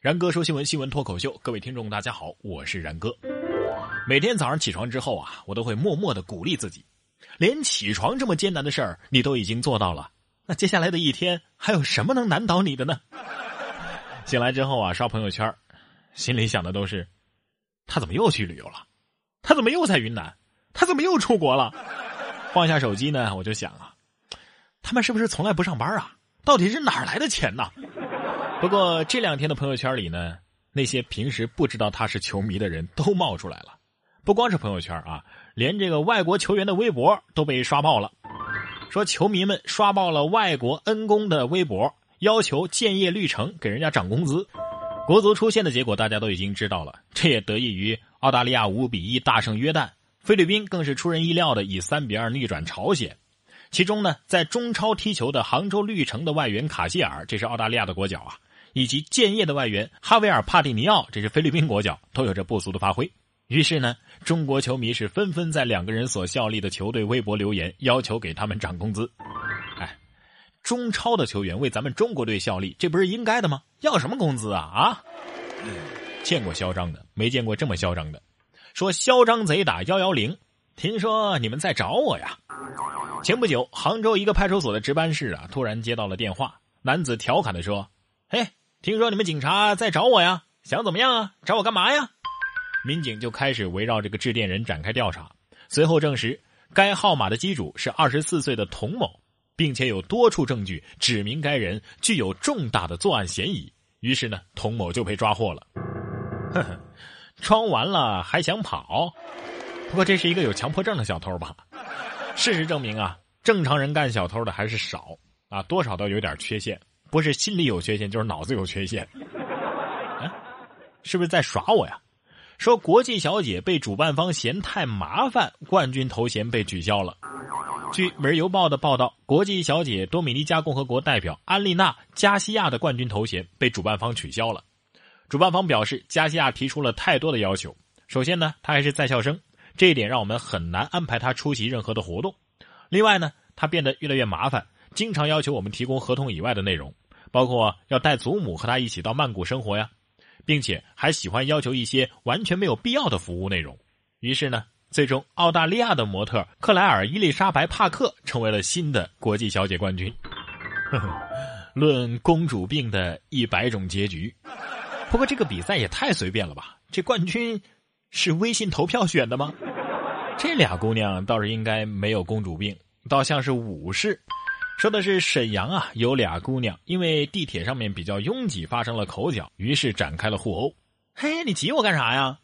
然哥说新闻，新闻脱口秀，各位听众大家好，我是然哥。每天早上起床之后啊，我都会默默的鼓励自己，连起床这么艰难的事儿你都已经做到了，那接下来的一天还有什么能难倒你的呢？醒来之后啊，刷朋友圈，心里想的都是，他怎么又去旅游了？他怎么又在云南？他怎么又出国了？放下手机呢，我就想啊，他们是不是从来不上班啊？到底是哪来的钱呢？不过这两天的朋友圈里呢，那些平时不知道他是球迷的人都冒出来了，不光是朋友圈啊，连这个外国球员的微博都被刷爆了。说球迷们刷爆了外国恩公的微博，要求建业绿城给人家涨工资。国足出现的结果大家都已经知道了，这也得益于澳大利亚五比一大胜约旦，菲律宾更是出人意料的以三比二逆转朝鲜。其中呢，在中超踢球的杭州绿城的外援卡希尔，这是澳大利亚的国脚啊。以及建业的外援哈维尔·帕蒂尼奥，这是菲律宾国脚，都有着不俗的发挥。于是呢，中国球迷是纷纷在两个人所效力的球队微博留言，要求给他们涨工资。哎，中超的球员为咱们中国队效力，这不是应该的吗？要什么工资啊？啊！见过嚣张的，没见过这么嚣张的。说嚣张贼打幺幺零，听说你们在找我呀？前不久，杭州一个派出所的值班室啊，突然接到了电话，男子调侃的说：“嘿。”听说你们警察在找我呀？想怎么样啊？找我干嘛呀？民警就开始围绕这个致电人展开调查。随后证实，该号码的机主是二十四岁的童某，并且有多处证据指明该人具有重大的作案嫌疑。于是呢，童某就被抓获了。呵呵，装完了还想跑？不过这是一个有强迫症的小偷吧？事实证明啊，正常人干小偷的还是少啊，多少都有点缺陷。不是心理有缺陷，就是脑子有缺陷。哎，是不是在耍我呀？说国际小姐被主办方嫌太麻烦，冠军头衔被取消了。据《每日邮报》的报道，国际小姐多米尼加共和国代表安丽娜·加西亚的冠军头衔被主办方取消了。主办方表示，加西亚提出了太多的要求。首先呢，她还是在校生，这一点让我们很难安排她出席任何的活动。另外呢，她变得越来越麻烦，经常要求我们提供合同以外的内容。包括要带祖母和他一起到曼谷生活呀，并且还喜欢要求一些完全没有必要的服务内容。于是呢，最终澳大利亚的模特克莱尔·伊丽莎白·帕克成为了新的国际小姐冠军。论公主病的一百种结局，不过这个比赛也太随便了吧？这冠军是微信投票选的吗？这俩姑娘倒是应该没有公主病，倒像是武士。说的是沈阳啊，有俩姑娘因为地铁上面比较拥挤发生了口角，于是展开了互殴。嘿，你挤我干啥呀？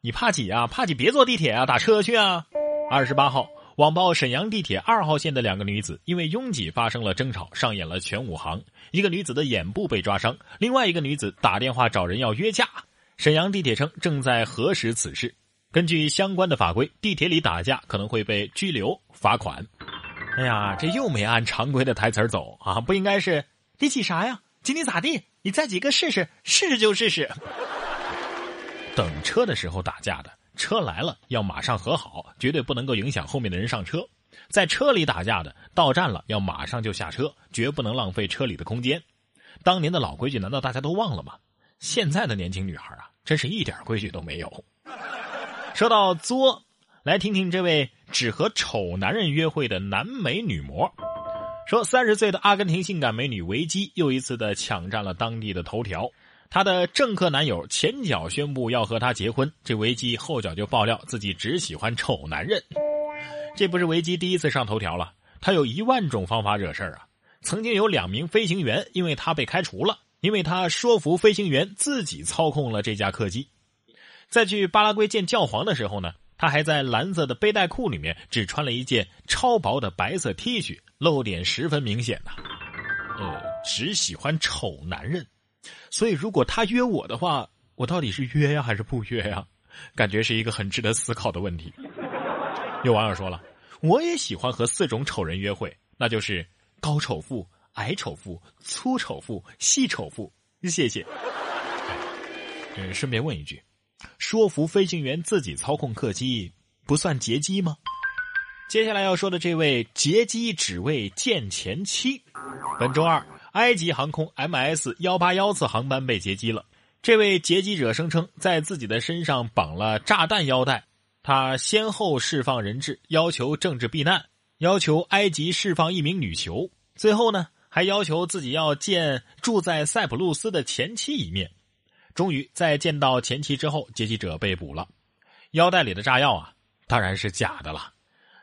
你怕挤啊？怕挤别坐地铁啊，打车去啊！二十八号，网曝沈阳地铁二号线的两个女子因为拥挤发生了争吵，上演了全武行。一个女子的眼部被抓伤，另外一个女子打电话找人要约架。沈阳地铁称正在核实此事。根据相关的法规，地铁里打架可能会被拘留、罚款。哎呀，这又没按常规的台词走啊！不应该是你挤啥呀？挤你咋地？你再挤个试试，试试就试试。等车的时候打架的，车来了要马上和好，绝对不能够影响后面的人上车。在车里打架的，到站了要马上就下车，绝不能浪费车里的空间。当年的老规矩难道大家都忘了吗？现在的年轻女孩啊，真是一点规矩都没有。说到作。来听听这位只和丑男人约会的男美女模，说三十岁的阿根廷性感美女维基又一次的抢占了当地的头条。她的政客男友前脚宣布要和她结婚，这维基后脚就爆料自己只喜欢丑男人。这不是维基第一次上头条了，他有一万种方法惹事儿啊！曾经有两名飞行员因为他被开除了，因为他说服飞行员自己操控了这架客机。在去巴拉圭见教皇的时候呢？他还在蓝色的背带裤里面只穿了一件超薄的白色 T 恤，露点十分明显呐。呃，只喜欢丑男人，所以如果他约我的话，我到底是约呀还是不约呀？感觉是一个很值得思考的问题。有网友说了，我也喜欢和四种丑人约会，那就是高丑妇、矮丑妇、粗丑妇、细丑妇。谢谢。嗯，顺便问一句。说服飞行员自己操控客机不算劫机吗？接下来要说的这位劫机只为见前妻。本周二，埃及航空 MS 幺八幺次航班被劫机了。这位劫机者声称，在自己的身上绑了炸弹腰带，他先后释放人质，要求政治避难，要求埃及释放一名女囚，最后呢，还要求自己要见住在塞浦路斯的前妻一面。终于在见到前妻之后，劫机者被捕了。腰带里的炸药啊，当然是假的了。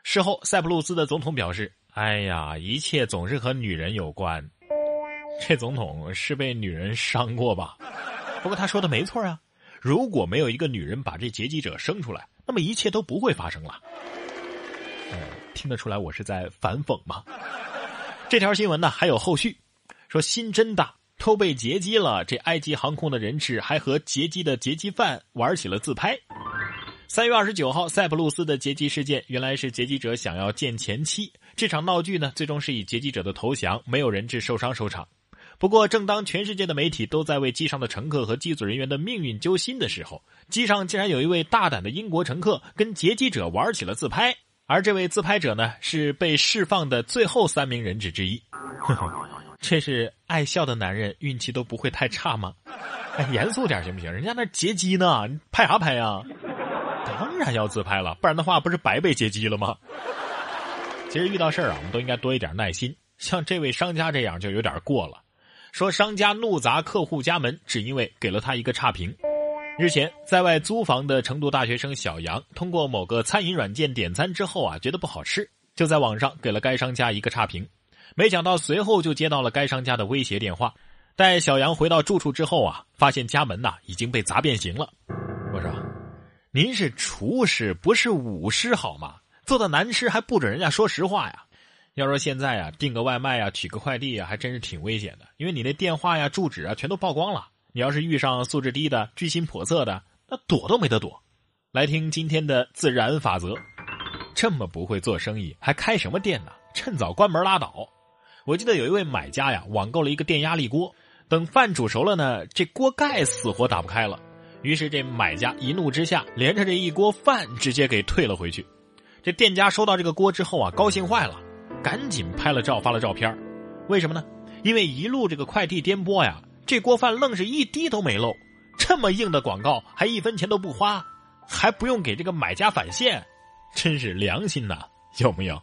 事后，塞浦路斯的总统表示：“哎呀，一切总是和女人有关。”这总统是被女人伤过吧？不过他说的没错啊，如果没有一个女人把这劫机者生出来，那么一切都不会发生了。听得出来我是在反讽吗？这条新闻呢还有后续，说心真大，偷被劫机了，这埃及航空的人质还和劫机的劫机犯玩起了自拍。三月二十九号，塞浦路斯的劫机事件，原来是劫机者想要见前妻，这场闹剧呢，最终是以劫机者的投降，没有人质受伤收场。不过，正当全世界的媒体都在为机上的乘客和机组人员的命运揪心的时候，机上竟然有一位大胆的英国乘客跟劫机者玩起了自拍，而这位自拍者呢，是被释放的最后三名人质之一。这是爱笑的男人运气都不会太差吗？严肃点行不行？人家那劫机呢，拍啥拍呀？当然要自拍了，不然的话不是白被劫机了吗？其实遇到事儿啊，我们都应该多一点耐心。像这位商家这样就有点过了。说商家怒砸客户家门，只因为给了他一个差评。日前，在外租房的成都大学生小杨，通过某个餐饮软件点餐之后啊，觉得不好吃，就在网上给了该商家一个差评。没想到随后就接到了该商家的威胁电话。待小杨回到住处之后啊，发现家门呐已经被砸变形了。我说：“您是厨师，不是武师好吗？做的难吃还不准人家说实话呀？”要说现在啊，订个外卖呀，取个快递呀，还真是挺危险的，因为你那电话呀、住址啊，全都曝光了。你要是遇上素质低的、居心叵测的，那躲都没得躲。来听今天的自然法则：这么不会做生意，还开什么店呢？趁早关门拉倒。我记得有一位买家呀，网购了一个电压力锅，等饭煮熟了呢，这锅盖死活打不开了。于是这买家一怒之下，连着这一锅饭直接给退了回去。这店家收到这个锅之后啊，高兴坏了。赶紧拍了照发了照片，为什么呢？因为一路这个快递颠簸呀，这锅饭愣是一滴都没漏。这么硬的广告还一分钱都不花，还不用给这个买家返现，真是良心呐，有没有？